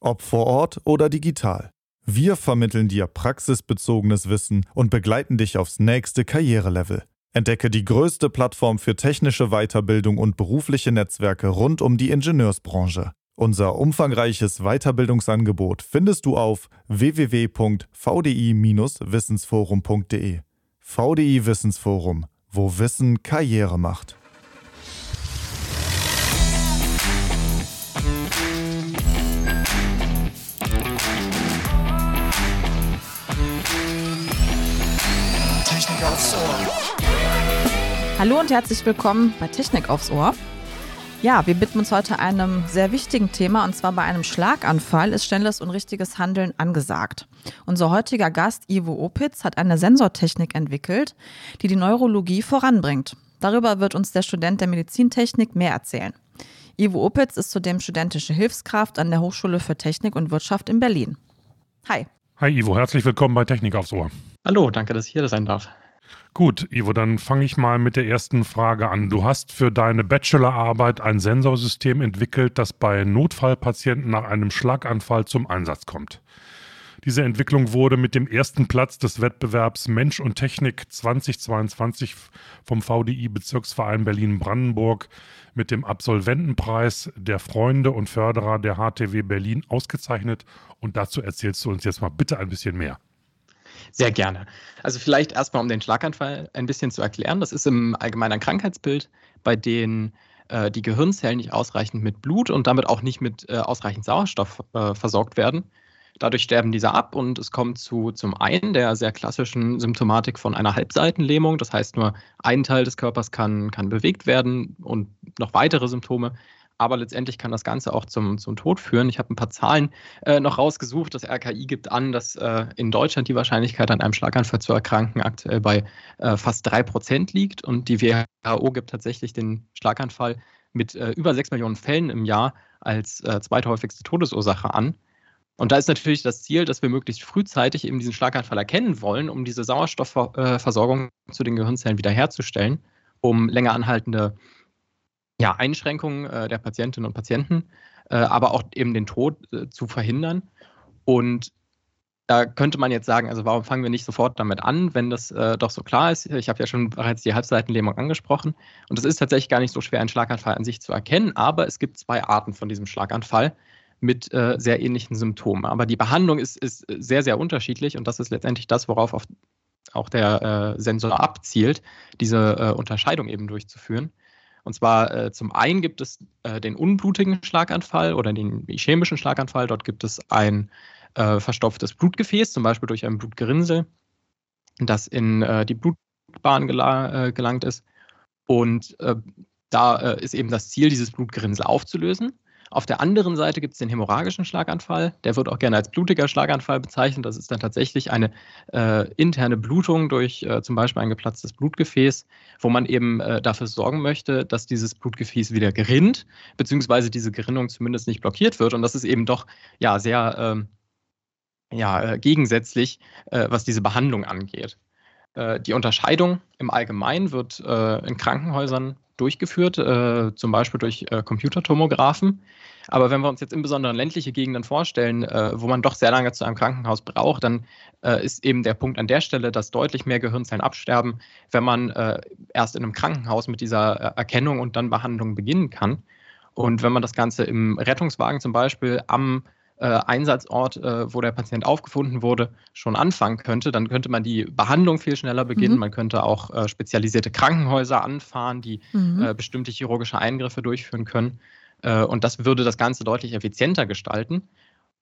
ob vor Ort oder digital. Wir vermitteln dir praxisbezogenes Wissen und begleiten dich aufs nächste Karrierelevel. Entdecke die größte Plattform für technische Weiterbildung und berufliche Netzwerke rund um die Ingenieursbranche. Unser umfangreiches Weiterbildungsangebot findest du auf www.vdi-wissensforum.de. VDI Wissensforum, wo Wissen Karriere macht. Hallo und herzlich willkommen bei Technik aufs Ohr. Ja, wir widmen uns heute einem sehr wichtigen Thema und zwar bei einem Schlaganfall ist schnelles und richtiges Handeln angesagt. Unser heutiger Gast Ivo Opitz hat eine Sensortechnik entwickelt, die die Neurologie voranbringt. Darüber wird uns der Student der Medizintechnik mehr erzählen. Ivo Opitz ist zudem studentische Hilfskraft an der Hochschule für Technik und Wirtschaft in Berlin. Hi. Hi Ivo, herzlich willkommen bei Technik aufs Ohr. Hallo, danke, dass ich hier sein darf. Gut, Ivo, dann fange ich mal mit der ersten Frage an. Du hast für deine Bachelorarbeit ein Sensorsystem entwickelt, das bei Notfallpatienten nach einem Schlaganfall zum Einsatz kommt. Diese Entwicklung wurde mit dem ersten Platz des Wettbewerbs Mensch und Technik 2022 vom VDI Bezirksverein Berlin-Brandenburg mit dem Absolventenpreis der Freunde und Förderer der HTW Berlin ausgezeichnet. Und dazu erzählst du uns jetzt mal bitte ein bisschen mehr. Sehr gerne. Also vielleicht erstmal, um den Schlaganfall ein bisschen zu erklären. Das ist im allgemeinen ein Krankheitsbild, bei dem äh, die Gehirnzellen nicht ausreichend mit Blut und damit auch nicht mit äh, ausreichend Sauerstoff äh, versorgt werden. Dadurch sterben diese ab und es kommt zu zum einen der sehr klassischen Symptomatik von einer Halbseitenlähmung. Das heißt, nur ein Teil des Körpers kann, kann bewegt werden und noch weitere Symptome aber letztendlich kann das Ganze auch zum, zum Tod führen. Ich habe ein paar Zahlen äh, noch rausgesucht. Das RKI gibt an, dass äh, in Deutschland die Wahrscheinlichkeit an einem Schlaganfall zu erkranken aktuell bei äh, fast drei Prozent liegt und die WHO gibt tatsächlich den Schlaganfall mit äh, über sechs Millionen Fällen im Jahr als äh, zweithäufigste Todesursache an. Und da ist natürlich das Ziel, dass wir möglichst frühzeitig eben diesen Schlaganfall erkennen wollen, um diese Sauerstoffversorgung äh, zu den Gehirnzellen wiederherzustellen, um länger anhaltende ja, Einschränkungen äh, der Patientinnen und Patienten, äh, aber auch eben den Tod äh, zu verhindern. Und da könnte man jetzt sagen, also warum fangen wir nicht sofort damit an, wenn das äh, doch so klar ist? Ich habe ja schon bereits die Halbseitenlähmung angesprochen. Und es ist tatsächlich gar nicht so schwer, einen Schlaganfall an sich zu erkennen, aber es gibt zwei Arten von diesem Schlaganfall mit äh, sehr ähnlichen Symptomen. Aber die Behandlung ist, ist sehr, sehr unterschiedlich und das ist letztendlich das, worauf auch der äh, Sensor abzielt, diese Unterscheidung eben durchzuführen. Und zwar äh, zum einen gibt es äh, den unblutigen Schlaganfall oder den ischämischen Schlaganfall. Dort gibt es ein äh, verstopftes Blutgefäß, zum Beispiel durch ein Blutgerinnsel, das in äh, die Blutbahn gela äh, gelangt ist. Und äh, da ist eben das Ziel, dieses Blutgerinnsel aufzulösen. Auf der anderen Seite gibt es den hämorrhagischen Schlaganfall. Der wird auch gerne als blutiger Schlaganfall bezeichnet. Das ist dann tatsächlich eine äh, interne Blutung durch äh, zum Beispiel ein geplatztes Blutgefäß, wo man eben äh, dafür sorgen möchte, dass dieses Blutgefäß wieder gerinnt, beziehungsweise diese Gerinnung zumindest nicht blockiert wird. Und das ist eben doch ja sehr ähm, ja, äh, gegensätzlich, äh, was diese Behandlung angeht. Äh, die Unterscheidung im Allgemeinen wird in Krankenhäusern durchgeführt, äh, zum Beispiel durch äh, Computertomographen. Aber wenn wir uns jetzt insbesondere ländliche Gegenden vorstellen, äh, wo man doch sehr lange zu einem Krankenhaus braucht, dann äh, ist eben der Punkt an der Stelle, dass deutlich mehr Gehirnzellen absterben, wenn man äh, erst in einem Krankenhaus mit dieser äh, Erkennung und dann Behandlung beginnen kann. Und wenn man das Ganze im Rettungswagen zum Beispiel am äh, Einsatzort, äh, wo der Patient aufgefunden wurde, schon anfangen könnte, dann könnte man die Behandlung viel schneller beginnen. Mhm. Man könnte auch äh, spezialisierte Krankenhäuser anfahren, die mhm. Äh, bestimmte chirurgische Eingriffe durchführen können. Äh, und das würde das Ganze deutlich effizienter gestalten.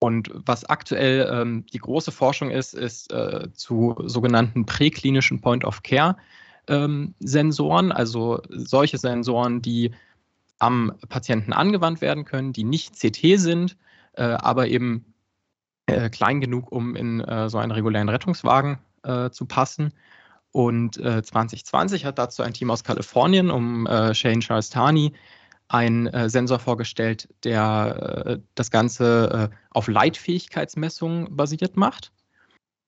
Und was aktuell ähm, die große Forschung ist, ist äh, zu sogenannten präklinischen Point-of-Care-Sensoren, ähm, also solche Sensoren, die am Patienten angewandt werden können, die nicht CT sind, äh, aber eben äh, klein genug, um in äh, so einen regulären Rettungswagen zu passen. Und 2020 hat dazu ein Team aus Kalifornien um Shane Charles Tarney einen Sensor vorgestellt, der das Ganze auf Leitfähigkeitsmessungen basiert macht.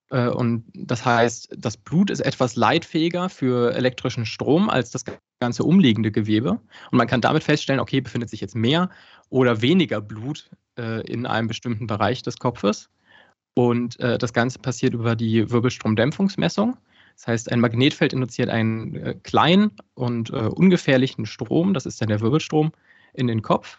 Und das heißt, das Blut ist etwas leitfähiger für elektrischen Strom als das ganze umliegende Gewebe. Und man kann damit feststellen, okay, befindet sich jetzt mehr oder weniger Blut äh, in einem bestimmten Bereich des Kopfes. Und äh, das Ganze passiert über die Wirbelstromdämpfungsmessung. Das heißt, ein Magnetfeld induziert einen äh, kleinen und äh, ungefährlichen Strom, das ist dann der Wirbelstrom, in den Kopf.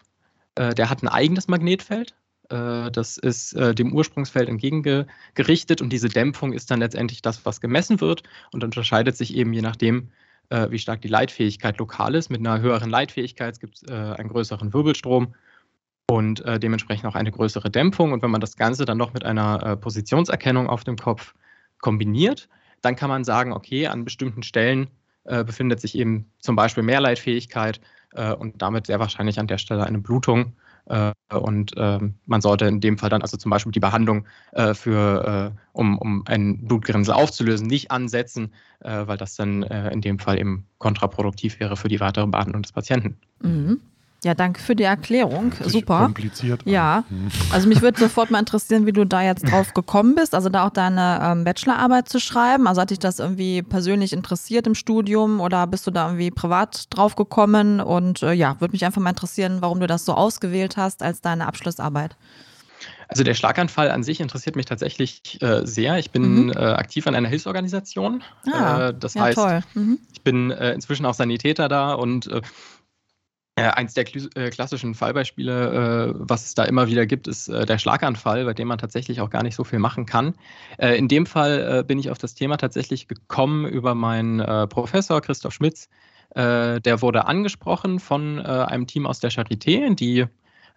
Äh, der hat ein eigenes Magnetfeld. Äh, das ist dem Ursprungsfeld entgegengerichtet und diese Dämpfung ist dann letztendlich das, was gemessen wird und unterscheidet sich eben je nachdem, äh, wie stark die Leitfähigkeit lokal ist. Mit einer höheren Leitfähigkeit gibt es einen größeren Wirbelstrom und dementsprechend auch eine größere Dämpfung. Und wenn man das Ganze dann noch mit einer Positionserkennung auf dem Kopf kombiniert, dann kann man sagen, okay, an bestimmten Stellen äh, befindet sich eben zum Beispiel Mehrleitfähigkeit äh, und damit sehr wahrscheinlich an der Stelle eine Blutung. Äh, und ähm, man sollte in dem Fall dann also zum Beispiel die Behandlung äh, für, äh, um, um ein Blutgerinnsel aufzulösen, nicht ansetzen, weil das dann in dem Fall eben kontraproduktiv wäre für die weitere Behandlung des Patienten. Mhm. Ja, danke für die Erklärung. Super. Kompliziert. Ja, hm. also mich würde sofort mal interessieren, wie du da jetzt drauf gekommen bist, also da auch deine ähm, Bachelorarbeit zu schreiben. Also hat dich das irgendwie persönlich interessiert im Studium oder bist du da irgendwie privat drauf gekommen? Und äh, ja, würde mich einfach mal interessieren, warum du das so ausgewählt hast als deine Abschlussarbeit. Also der Schlaganfall an sich interessiert mich tatsächlich äh, sehr. Ich bin mhm. äh, aktiv an einer Hilfsorganisation. Ah, äh, das ja, heißt, mhm. ich bin äh, inzwischen auch Sanitäter da und äh, eins der äh, klassischen Fallbeispiele, äh, was es da immer wieder gibt, ist der Schlaganfall, bei dem man tatsächlich auch gar nicht so viel machen kann. In dem Fall bin ich auf das Thema tatsächlich gekommen über meinen Professor Christoph Schmitz. der wurde angesprochen von einem Team aus der Charité, die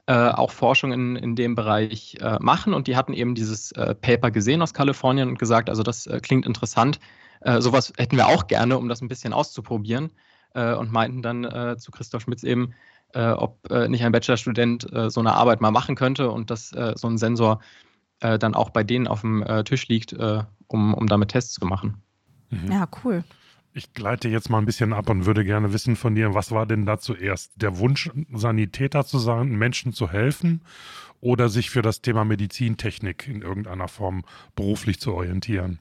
auch Forschung in, in dem Bereich machen und die hatten eben dieses Paper gesehen aus Kalifornien und gesagt, also das klingt interessant. sowas hätten wir auch gerne, um das ein bisschen auszuprobieren äh, und meinten dann äh, zu Christoph Schmitz eben, äh, ob äh, nicht ein Bachelorstudent äh, so eine Arbeit mal machen könnte und dass äh, so ein Sensor dann auch bei denen auf dem Tisch liegt, um, um damit Tests zu machen. Mhm. Ja, cool. Ich gleite jetzt mal ein bisschen ab und würde gerne wissen von dir, was war denn da zuerst? Der Wunsch, Sanitäter zu sein, Menschen zu helfen oder sich für das Thema Medizintechnik in irgendeiner Form beruflich zu orientieren?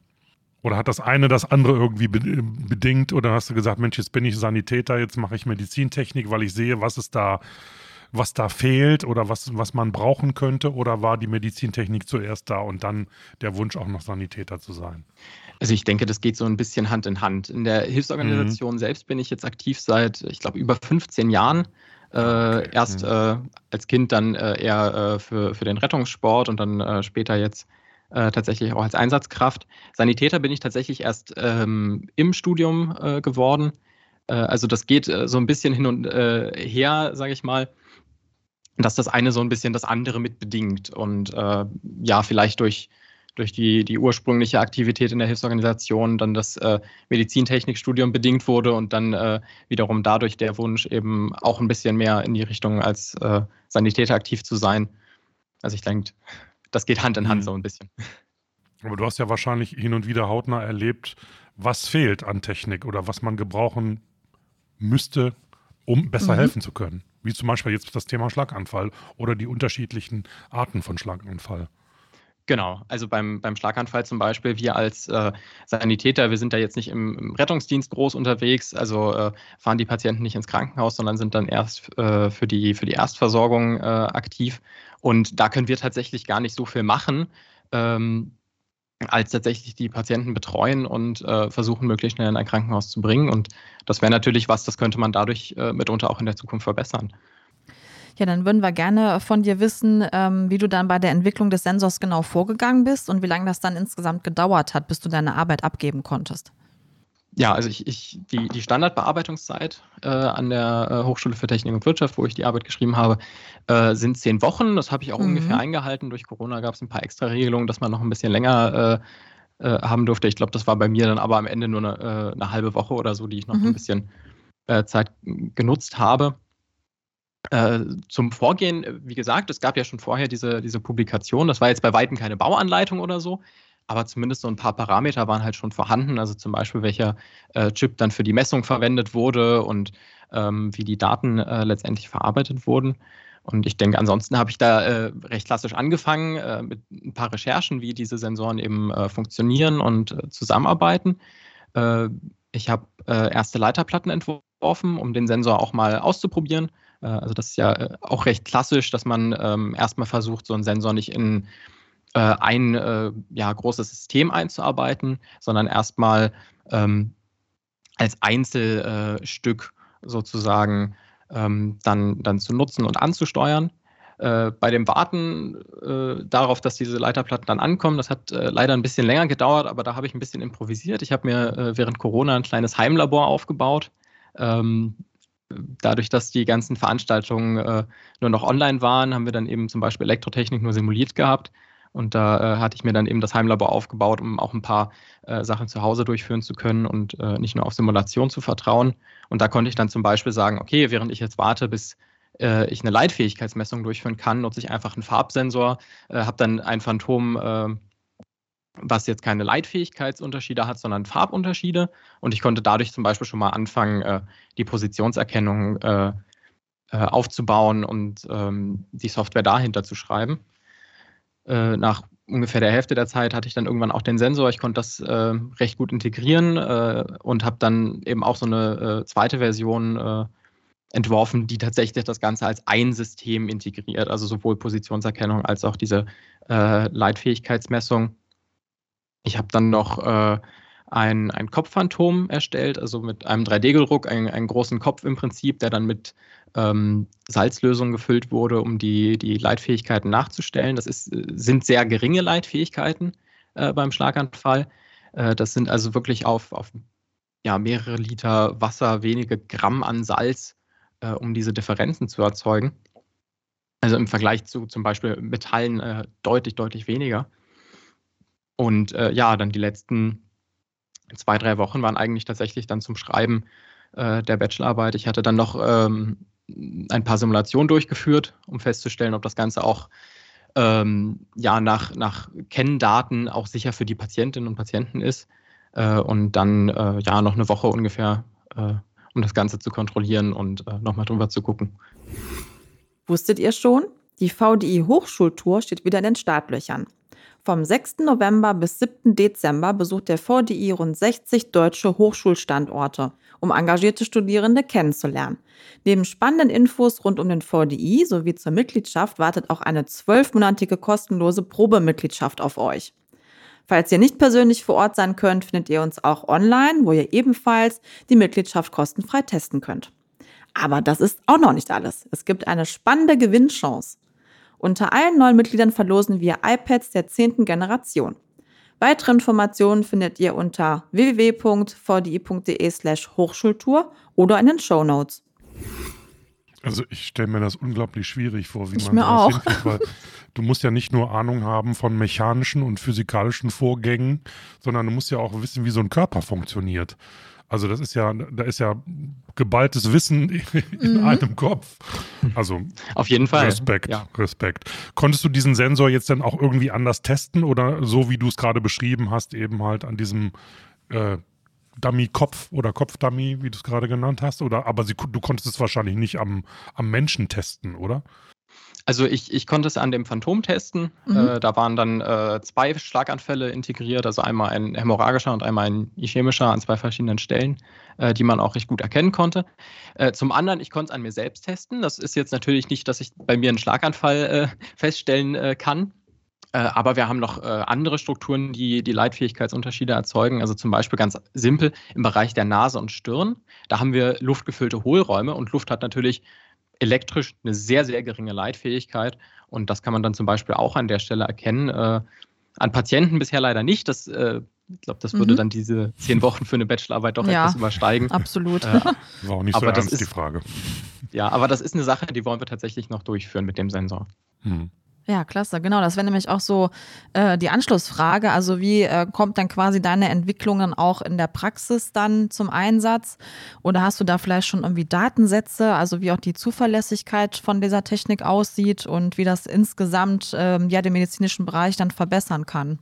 Oder hat das eine das andere irgendwie bedingt? Oder hast du gesagt, Mensch, jetzt bin ich Sanitäter, jetzt mache ich Medizintechnik, weil ich sehe, was es da, was da fehlt oder was, was man brauchen könnte? Oder war die Medizintechnik zuerst da und dann der Wunsch, auch noch Sanitäter zu sein? Also ich denke, das geht so ein bisschen Hand in Hand. In der Hilfsorganisation mhm. selbst bin ich jetzt aktiv seit, ich glaube, über 15 Jahren. Äh, okay. Erst mhm. äh, als Kind dann äh, eher äh, für, für den Rettungssport und dann äh, später jetzt äh, tatsächlich auch als Einsatzkraft. Sanitäter bin ich tatsächlich erst ähm, im Studium äh, geworden. Äh, also das geht äh, so ein bisschen hin und äh, her, sage ich mal, dass das eine so ein bisschen das andere mitbedingt. Und äh, ja, vielleicht durch, durch die, die ursprüngliche Aktivität in der Hilfsorganisation dann das Medizintechnikstudium bedingt wurde und dann wiederum dadurch der Wunsch eben auch ein bisschen mehr in die Richtung als Sanitäter aktiv zu sein. Also ich denke, das geht Hand in Hand mhm. so ein bisschen. Aber du hast ja wahrscheinlich hin und wieder hautnah erlebt, was fehlt an Technik oder was man gebrauchen müsste, um besser mhm. helfen zu können. Wie zum Beispiel jetzt das Thema Schlaganfall oder die unterschiedlichen Arten von Schlaganfall. Genau, also beim, beim Schlaganfall zum Beispiel, wir als äh, Sanitäter, wir sind da jetzt nicht im, im Rettungsdienst groß unterwegs, also äh, fahren die Patienten nicht ins Krankenhaus, sondern sind dann erst äh, für, die, für die Erstversorgung äh, aktiv. Und da können wir tatsächlich gar nicht so viel machen. Ähm, als tatsächlich die Patienten betreuen und äh, versuchen, möglichst schnell in ein Krankenhaus zu bringen. Und das wäre natürlich was, das könnte man dadurch äh, mitunter auch in der Zukunft verbessern. Ja, dann würden wir gerne von dir wissen, ähm, wie du dann bei der Entwicklung des Sensors genau vorgegangen bist und wie lange das dann insgesamt gedauert hat, bis du deine Arbeit abgeben konntest. Ja, also ich, ich die, die Standardbearbeitungszeit äh, an der äh, Hochschule für Technik und Wirtschaft, wo ich die Arbeit geschrieben habe, äh, sind zehn Wochen. Das habe ich auch mhm. ungefähr eingehalten. Durch Corona gab es ein paar extra Regelungen, dass man noch ein bisschen länger äh, äh, haben durfte. Ich glaube, das war bei mir dann aber am Ende nur eine, äh, eine halbe Woche oder so, die ich noch mhm. ein bisschen Zeit genutzt habe. Äh, zum Vorgehen, äh, wie gesagt, es gab ja schon vorher diese, diese Publikation. Das war jetzt bei Weitem keine Bauanleitung oder so, aber zumindest so ein paar Parameter waren halt schon vorhanden. Also zum Beispiel, welcher äh, Chip dann für die Messung verwendet wurde und ähm, wie die Daten äh, letztendlich verarbeitet wurden. Und ich denke, ansonsten habe ich da äh, recht klassisch angefangen äh, mit ein paar Recherchen, wie diese Sensoren eben funktionieren und zusammenarbeiten. ich habe erste Leiterplatten entworfen um den Sensor auch mal auszuprobieren. Äh, also das ist ja äh, auch recht klassisch, dass man ähm, erstmal versucht, so einen Sensor nicht in äh, ein äh, ja, großes System einzuarbeiten, sondern erstmal ähm, als Einzelstück sozusagen ähm, dann, dann zu nutzen und anzusteuern. Äh, bei dem Warten äh, darauf, dass diese Leiterplatten dann ankommen, das hat äh, leider ein bisschen länger gedauert, aber da habe ich ein bisschen improvisiert. Ich habe mir äh, während Corona ein kleines Heimlabor aufgebaut. Ähm, dadurch, dass die ganzen Veranstaltungen äh, nur noch online waren, haben wir dann eben zum Beispiel Elektrotechnik nur simuliert gehabt. Und da äh, hatte ich mir dann eben das Heimlabor aufgebaut, um auch ein paar äh, Sachen zu Hause durchführen zu können und äh, nicht nur auf Simulation zu vertrauen. Und da konnte ich dann zum Beispiel sagen, okay, während ich jetzt warte, bis äh, ich eine Leitfähigkeitsmessung durchführen kann, nutze ich einfach einen Farbsensor, äh, habe dann ein Phantom, was jetzt keine Leitfähigkeitsunterschiede hat, sondern Farbunterschiede. Und ich konnte dadurch zum Beispiel schon mal anfangen, äh, die Positionserkennung äh, äh, aufzubauen und ähm, die Software dahinter zu schreiben. nach ungefähr der Hälfte der Zeit hatte ich dann irgendwann auch den Sensor. Ich konnte das recht gut integrieren und habe dann eben auch so eine zweite Version entworfen, die tatsächlich das Ganze als ein System integriert, also sowohl Positionserkennung als auch diese äh, Leitfähigkeitsmessung. Ich habe dann noch äh, ein, ein Kopfphantom erstellt, also mit einem 3D-Gedruck, einen, einen, großen Kopf im Prinzip, der dann mit ähm, Salzlösung gefüllt wurde, um die, die Leitfähigkeiten nachzustellen. Das ist, sind sehr geringe Leitfähigkeiten äh, beim Schlaganfall. Äh, das sind also wirklich auf, auf ja, mehrere Liter Wasser, wenige Gramm an Salz äh, um diese Differenzen zu erzeugen. Also im Vergleich zu zum Beispiel Metallen äh, deutlich, deutlich weniger. Und äh, ja, dann die letzten zwei, drei Wochen waren eigentlich tatsächlich dann zum Schreiben äh, der Bachelorarbeit. Ich hatte dann noch ähm, ein paar Simulationen durchgeführt, um festzustellen, ob das Ganze auch ähm, ja, nach, nach Kenndaten auch sicher für die Patientinnen und Patienten ist. Äh, und dann äh, ja noch eine Woche ungefähr äh, um das Ganze zu kontrollieren und äh, nochmal drüber zu gucken. Wusstet ihr schon? Die VDI Hochschultour steht wieder in den Startlöchern. Vom 6. November bis 7. Dezember besucht der VDI rund 60 deutsche Hochschulstandorte, um engagierte Studierende kennenzulernen. Neben spannenden Infos rund um den VDI sowie zur Mitgliedschaft wartet auch eine zwölfmonatige kostenlose Probemitgliedschaft auf euch. Falls ihr nicht persönlich vor Ort sein könnt, findet ihr uns auch online, wo ihr ebenfalls die Mitgliedschaft kostenfrei testen könnt. Aber das ist auch noch nicht alles. Es gibt eine spannende Gewinnchance. Unter allen neuen Mitgliedern verlosen wir iPads der zehnten Generation. Weitere Informationen findet ihr unter www.vdi.de slash Hochschultour oder in den Show Notes. Also ich stelle mir das unglaublich schwierig vor, wie ich man das auch. hinkriegt, weil du musst ja nicht nur Ahnung haben von mechanischen und physikalischen Vorgängen, sondern du musst ja auch wissen, wie so ein Körper funktioniert. Also das ist ja, da ist ja geballtes Wissen in Mhm. einem Kopf. Also Auf jeden Fall. Respekt, Ja. Respekt. Konntest du diesen Sensor jetzt dann auch irgendwie anders testen oder so wie du es gerade beschrieben hast, eben halt an diesem äh, Dummy-Kopf oder Kopfdummy, wie du es gerade genannt hast? Oder aber sie, du konntest es wahrscheinlich nicht am, am Menschen testen, oder? Also ich, ich konnte es an dem Phantom testen. Mhm. Äh, da waren dann äh, zwei Schlaganfälle integriert, also einmal ein hämorrhagischer und einmal ein ischämischer an zwei verschiedenen Stellen, äh, die man auch recht gut erkennen konnte. Äh, zum anderen, ich konnte es an mir selbst testen. Das ist jetzt natürlich nicht, dass ich bei mir einen Schlaganfall äh, feststellen äh, kann. Aber wir haben noch andere Strukturen, die die Leitfähigkeitsunterschiede erzeugen. Also zum Beispiel ganz simpel im Bereich der Nase und Stirn. Da haben wir luftgefüllte Hohlräume und Luft hat natürlich elektrisch eine sehr, sehr geringe Leitfähigkeit. Und das kann man dann zum Beispiel auch an der Stelle erkennen. Äh, an Patienten bisher leider nicht. Das, äh, ich glaube, das würde Mhm. dann diese zehn Wochen für eine Bachelorarbeit doch Ja. etwas übersteigen. Absolut. Äh, War auch nicht so Aber das ernst die ist- Frage. ja, aber das ist eine Sache, die wollen wir tatsächlich noch durchführen mit dem Sensor. Hm. Ja, klasse, genau. Das wäre nämlich auch so äh, die Anschlussfrage. Also wie äh, kommt dann quasi deine Entwicklung dann auch in der Praxis dann zum Einsatz? Oder hast du da vielleicht schon irgendwie Datensätze, also wie auch die Zuverlässigkeit von dieser Technik aussieht und wie das insgesamt ähm, ja den medizinischen Bereich dann verbessern kann?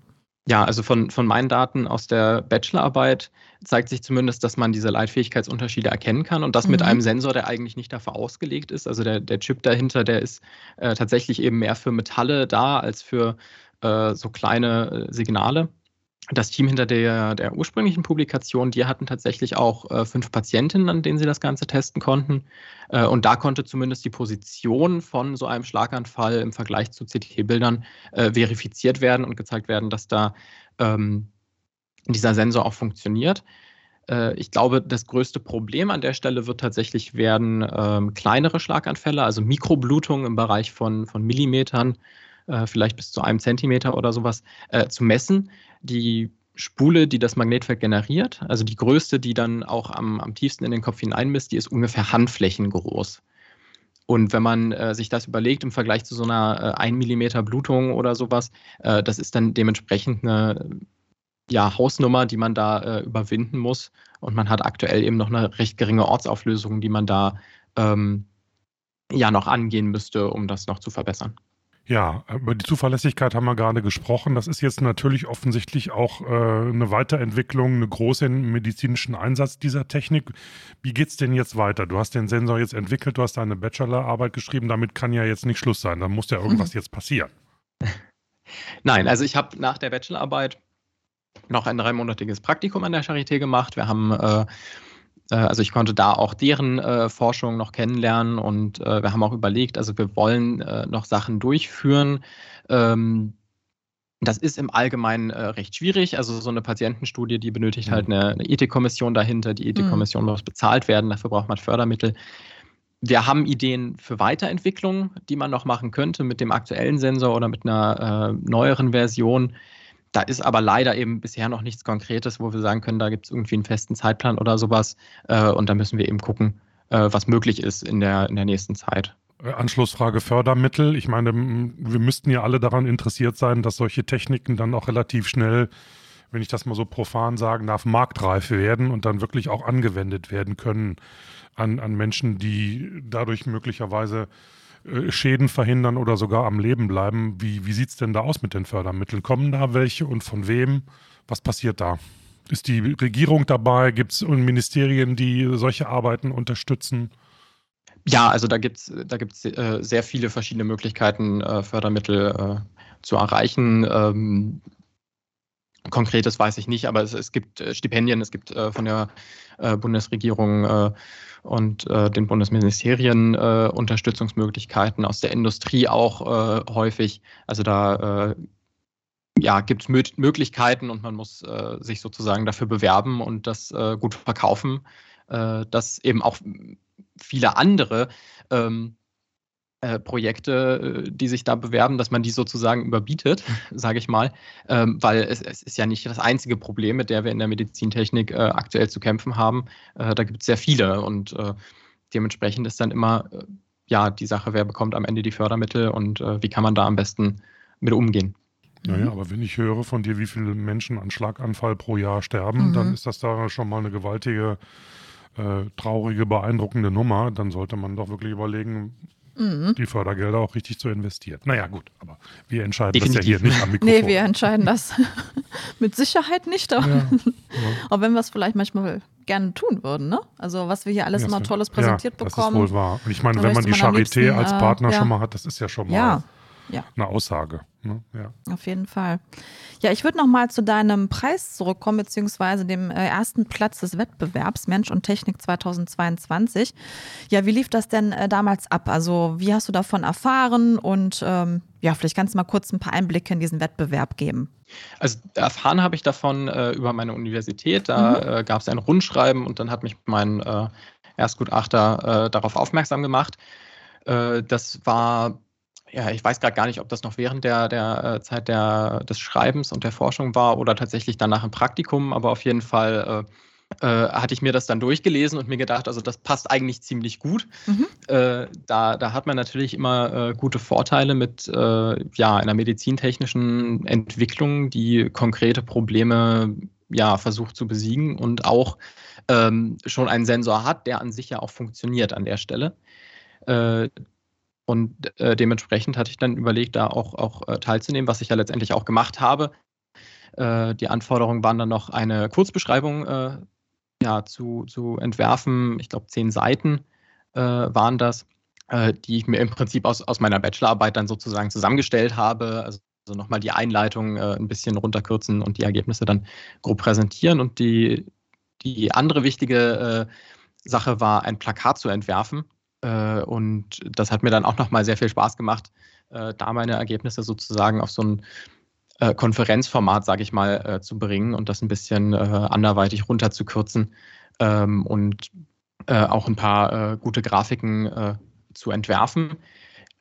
Ja, also von, von meinen Daten aus der Bachelorarbeit zeigt sich zumindest, dass man diese Leitfähigkeitsunterschiede erkennen kann und das mit Mhm. einem Sensor, der eigentlich nicht dafür ausgelegt ist. Also der, der Chip dahinter, der ist äh, tatsächlich eben mehr für Metalle da als für äh, so kleine äh, Signale. Das Team hinter der, der ursprünglichen Publikation, die hatten tatsächlich auch äh, fünf Patientinnen, an denen sie das Ganze testen konnten. Äh, und da konnte zumindest die Position von so einem Schlaganfall im Vergleich zu CT-Bildern äh, verifiziert werden und gezeigt werden, dass da ähm, dieser Sensor auch funktioniert. Äh, ich glaube, das größte Problem an der Stelle wird tatsächlich werden ähm, kleinere Schlaganfälle, also Mikroblutungen im Bereich von, von Millimetern, äh, vielleicht bis zu einem Zentimeter oder sowas, äh, zu messen. Die Spule, die das Magnetfeld generiert, also die größte, die dann auch am, am tiefsten in den Kopf hineinmisst, die ist ungefähr handflächengroß. Und wenn man äh, sich das überlegt im Vergleich zu so einer äh, 1 mm Blutung oder sowas, äh, das ist dann dementsprechend eine ja, Hausnummer, die man da äh, überwinden muss. Und man hat aktuell eben noch eine recht geringe Ortsauflösung, die man da ähm, ja noch angehen müsste, um das noch zu verbessern. Ja, über die Zuverlässigkeit haben wir gerade gesprochen. Das ist jetzt natürlich offensichtlich auch äh, eine Weiterentwicklung, eine große im medizinischen Einsatz dieser Technik. Wie geht es denn jetzt weiter? Du hast den Sensor jetzt entwickelt, du hast deine Bachelorarbeit geschrieben. Damit kann ja jetzt nicht Schluss sein. Da muss ja irgendwas mhm. jetzt passieren. Nein, also ich habe nach der Bachelorarbeit noch ein dreimonatiges Praktikum an der Charité gemacht. Wir haben äh, also ich konnte da auch deren äh, Forschung noch kennenlernen und äh, wir haben auch überlegt, also wir wollen äh, noch Sachen durchführen. Ähm, das ist im Allgemeinen äh, recht schwierig. Also so eine Patientenstudie, die benötigt halt mhm. eine, eine Ethikkommission dahinter. Die Ethikkommission mhm. muss bezahlt werden, dafür braucht man Fördermittel. Wir haben Ideen für Weiterentwicklung, die man noch machen könnte mit dem aktuellen Sensor oder mit einer äh, neueren Version. Da ist aber leider eben bisher noch nichts Konkretes, wo wir sagen können, da gibt es irgendwie einen festen Zeitplan oder sowas. Äh, und da müssen wir eben gucken, äh, was möglich ist in der, in der nächsten Zeit. Äh, Anschlussfrage Fördermittel. Ich meine, wir müssten ja alle daran interessiert sein, dass solche Techniken dann auch relativ schnell, wenn ich das mal so profan sagen darf, marktreif werden und dann wirklich auch angewendet werden können an, an Menschen, die dadurch möglicherweise Schäden verhindern oder sogar am Leben bleiben. Wie, wie sieht es denn da aus mit den Fördermitteln? Kommen da welche und von wem? Was passiert da? Ist die Regierung dabei? Gibt es Ministerien, die solche Arbeiten unterstützen? Ja, also da gibt es da gibt's, äh, sehr viele verschiedene Möglichkeiten, äh, Fördermittel äh, zu erreichen. Ähm, Konkretes weiß ich nicht, aber es, es gibt äh, Stipendien, es gibt äh, von der Bundesregierung und äh, den Bundesministerien äh, Unterstützungsmöglichkeiten, aus der Industrie auch äh, häufig. Also da äh, ja, gibt es Möglichkeiten und man muss äh, sich sozusagen dafür bewerben und das äh, gut verkaufen, dass eben auch viele andere ähm, äh, Projekte, äh, die sich da bewerben, dass man die sozusagen überbietet, sage ich mal, ähm, weil es, es, ist ja nicht das einzige Problem, mit der wir in der Medizintechnik äh, aktuell zu kämpfen haben. Äh, da gibt es sehr viele und äh, dementsprechend ist dann immer ja die Sache, wer bekommt am Ende die Fördermittel und wie kann man da am besten mit umgehen. Naja, mhm. aber wenn ich höre von dir, wie viele Menschen an Schlaganfall pro Jahr sterben, mhm. dann ist das da schon mal eine gewaltige, traurige, beeindruckende Nummer. Dann sollte man doch wirklich überlegen, mhm. die Fördergelder auch richtig zu investieren. Naja, gut, aber wir entscheiden Definitiv. das ja hier nicht am Mikrofon. Nee, wir entscheiden das mit Sicherheit nicht, aber, ja, ja. auch wenn wir es vielleicht manchmal gerne tun würden, ne? Also was wir hier alles ja, immer Tolles präsentiert ja, bekommen. Das ist wohl wahr. Und ich meine, wenn man die Charité als äh, Partner äh, schon mal hat, das ist ja schon mal ja. Eine Aussage. Ne? Ja. Auf jeden Fall. Ja, ich würde noch mal zu deinem Preis zurückkommen, beziehungsweise dem äh, ersten Platz des Wettbewerbs Mensch und Technik 2022. Ja, wie lief das denn äh, damals ab? Also wie hast du davon erfahren? Und ähm, ja, vielleicht kannst du mal kurz ein paar Einblicke in diesen Wettbewerb geben. Also erfahren habe ich davon äh, über meine Universität. Da mhm. Äh, gab es ein Rundschreiben und dann hat mich mein äh, Erstgutachter äh, darauf aufmerksam gemacht. das war ja, ich weiß gerade gar nicht, ob das noch während der, der äh, Zeit der, des Schreibens und der Forschung war oder tatsächlich danach im Praktikum, aber auf jeden Fall äh, äh, hatte ich mir das dann durchgelesen und mir gedacht, also das passt eigentlich ziemlich gut. Mhm. Äh, da, da hat man natürlich immer äh, gute Vorteile mit äh, ja, einer medizintechnischen Entwicklung, die konkrete Probleme ja, versucht zu besiegen und auch ähm, schon einen Sensor hat, der an sich ja auch funktioniert an der Stelle. Und äh, dementsprechend hatte ich dann überlegt, da auch, auch äh, teilzunehmen, was ich ja letztendlich auch gemacht habe. Äh, die Anforderungen waren dann noch eine Kurzbeschreibung äh, ja, zu, zu entwerfen. Ich glaube, zehn Seiten äh, waren das, äh, die ich mir im Prinzip aus, aus meiner Bachelorarbeit dann sozusagen zusammengestellt habe. Also Also nochmal die Einleitung ein bisschen runterkürzen und die Ergebnisse dann grob präsentieren. Und die, die andere wichtige Sache war, ein Plakat zu entwerfen. Äh, und das hat mir dann auch nochmal sehr viel Spaß gemacht, äh, da meine Ergebnisse sozusagen auf so ein äh, Konferenzformat, sage ich mal, zu bringen und das ein bisschen anderweitig runterzukürzen ähm, und auch ein paar gute Grafiken zu entwerfen.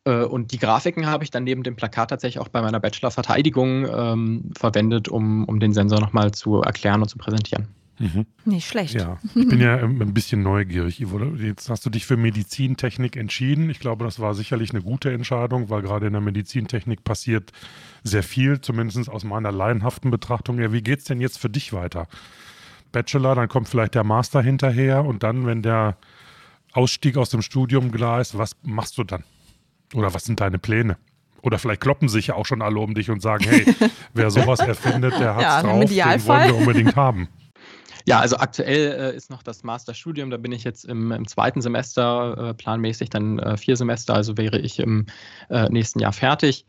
Und die Grafiken habe ich dann neben dem Plakat tatsächlich auch bei meiner Bachelor-Verteidigung ähm, verwendet, um, um den Sensor nochmal zu erklären und zu präsentieren. Mhm. Nicht schlecht. Ja, ich bin ja ein bisschen neugierig, Ivo. Jetzt hast du dich für Medizintechnik entschieden. Ich glaube, das war sicherlich eine gute Entscheidung, weil gerade in der Medizintechnik passiert sehr viel, zumindest aus meiner laienhaften Betrachtung. Ja, wie geht es denn jetzt für dich weiter? Bachelor, dann kommt vielleicht der Master hinterher und dann, wenn der Ausstieg aus dem Studium klar ist, was machst du dann? Oder was sind deine Pläne? Oder vielleicht kloppen sich ja auch schon alle um dich und sagen, hey, wer sowas erfindet, der hat es ja, drauf, den wollen wir unbedingt haben. Ja, also aktuell äh, ist noch das Masterstudium, da bin ich jetzt im, im zweiten Semester, äh, planmäßig dann äh, vier Semester, also wäre ich im äh, nächsten Jahr fertig.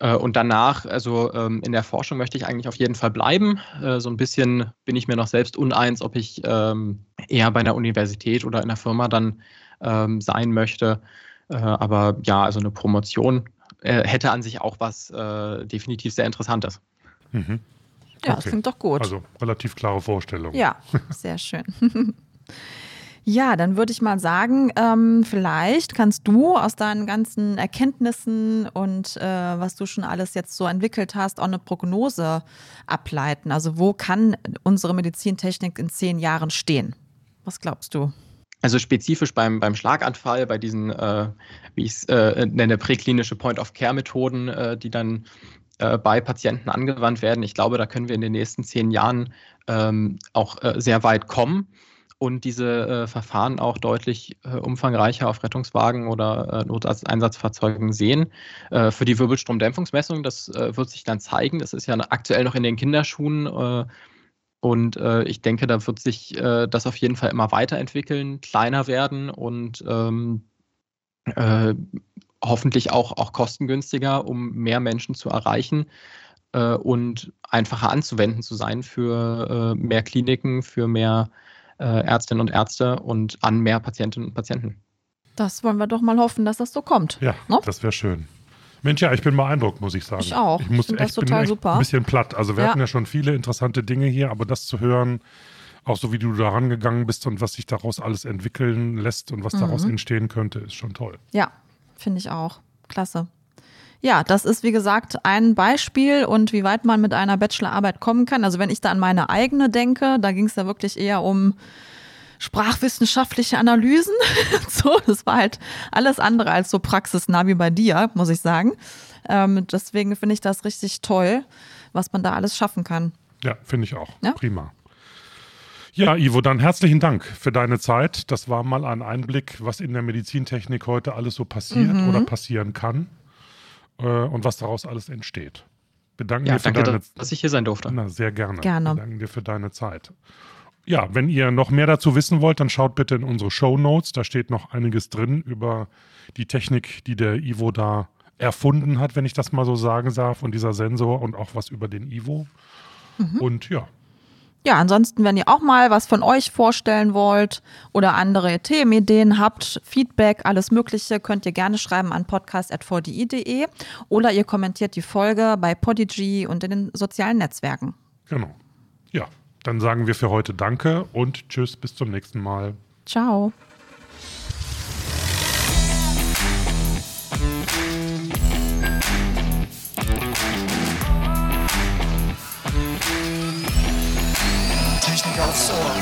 Äh, und danach, also ähm, in der Forschung möchte ich eigentlich auf jeden Fall bleiben. Äh, so ein bisschen bin ich mir noch selbst uneins, ob ich ähm, eher bei einer Universität oder in einer Firma dann ähm, sein möchte. Aber ja, also eine Promotion hätte an sich auch was definitiv sehr Interessantes. Mhm. Ja, okay. das klingt doch gut. Also relativ klare Vorstellung. Ja, sehr schön. Ja, dann würde ich mal sagen, ähm, vielleicht kannst du aus deinen ganzen Erkenntnissen und äh, was du schon alles jetzt so entwickelt hast, auch eine Prognose ableiten. Also wo kann unsere Medizintechnik in zehn Jahren stehen? Was glaubst du? Also spezifisch beim, beim Schlaganfall, bei diesen, äh, wie ich es äh, nenne, präklinische Point-of-Care-Methoden, äh, die dann äh, bei Patienten angewandt werden. Ich glaube, da können wir in den nächsten zehn Jahren ähm, auch äh, sehr weit kommen und diese äh, Verfahren auch deutlich umfangreicher auf Rettungswagen oder Noteinsatzfahrzeugen sehen. für die Wirbelstromdämpfungsmessung, das wird sich dann zeigen. Das ist ja aktuell noch in den Kinderschuhen und äh, ich denke, da wird sich äh, das auf jeden Fall immer weiterentwickeln, kleiner werden und ähm, äh, hoffentlich auch, auch kostengünstiger, um mehr Menschen zu erreichen äh, und einfacher anzuwenden zu sein für äh, mehr Kliniken, für mehr äh, Ärztinnen und Ärzte und an mehr Patientinnen und Patienten. Das wollen wir doch mal hoffen, dass das so kommt. Ja, no? Ne? das wäre schön. Mensch, ja, ich bin beeindruckt, muss ich sagen. Ich auch. Ich muss echt, das total bin super. ein bisschen platt. Also wir ja. hatten ja schon viele interessante Dinge hier, aber das zu hören, auch so wie du da rangegangen bist und was sich daraus alles entwickeln lässt und was mhm. daraus entstehen könnte, ist schon toll. Ja, finde ich auch. Klasse. Ja, das ist wie gesagt ein Beispiel und wie weit man mit einer Bachelorarbeit kommen kann. Also wenn ich da an meine eigene denke, da ging es ja wirklich eher um sprachwissenschaftliche Analysen. so, das war halt alles andere als so praxisnah wie bei dir, muss ich sagen. Ähm, deswegen finde ich das richtig toll, was man da alles schaffen kann. Ja, finde ich auch. Ja? Prima. Ja, Ivo, dann herzlichen Dank für deine Zeit. Das war mal ein Einblick, was in der Medizintechnik heute alles so passiert mhm. oder passieren kann äh, und was daraus alles entsteht. Bedanken ja, dir für danke, deine, dass ich hier sein durfte. Na, sehr gerne. Gerne. Danke dir für deine Zeit. Ja, wenn ihr noch mehr dazu wissen wollt, dann schaut bitte in unsere Show Notes. Da steht noch einiges drin über die Technik, die der Ivo da erfunden hat, wenn ich das mal so sagen darf, und dieser Sensor und auch was über den Ivo. Mhm. Und ja. Ja, ansonsten, wenn ihr auch mal was von euch vorstellen wollt oder andere Themenideen habt, Feedback, alles Mögliche, könnt ihr gerne schreiben an podcast.vdi.de oder ihr kommentiert die Folge bei Podigy und in den sozialen Netzwerken. Genau. Ja, dann sagen wir für heute Danke und Tschüss, bis zum nächsten Mal. Ciao. Technik aufs Ohr.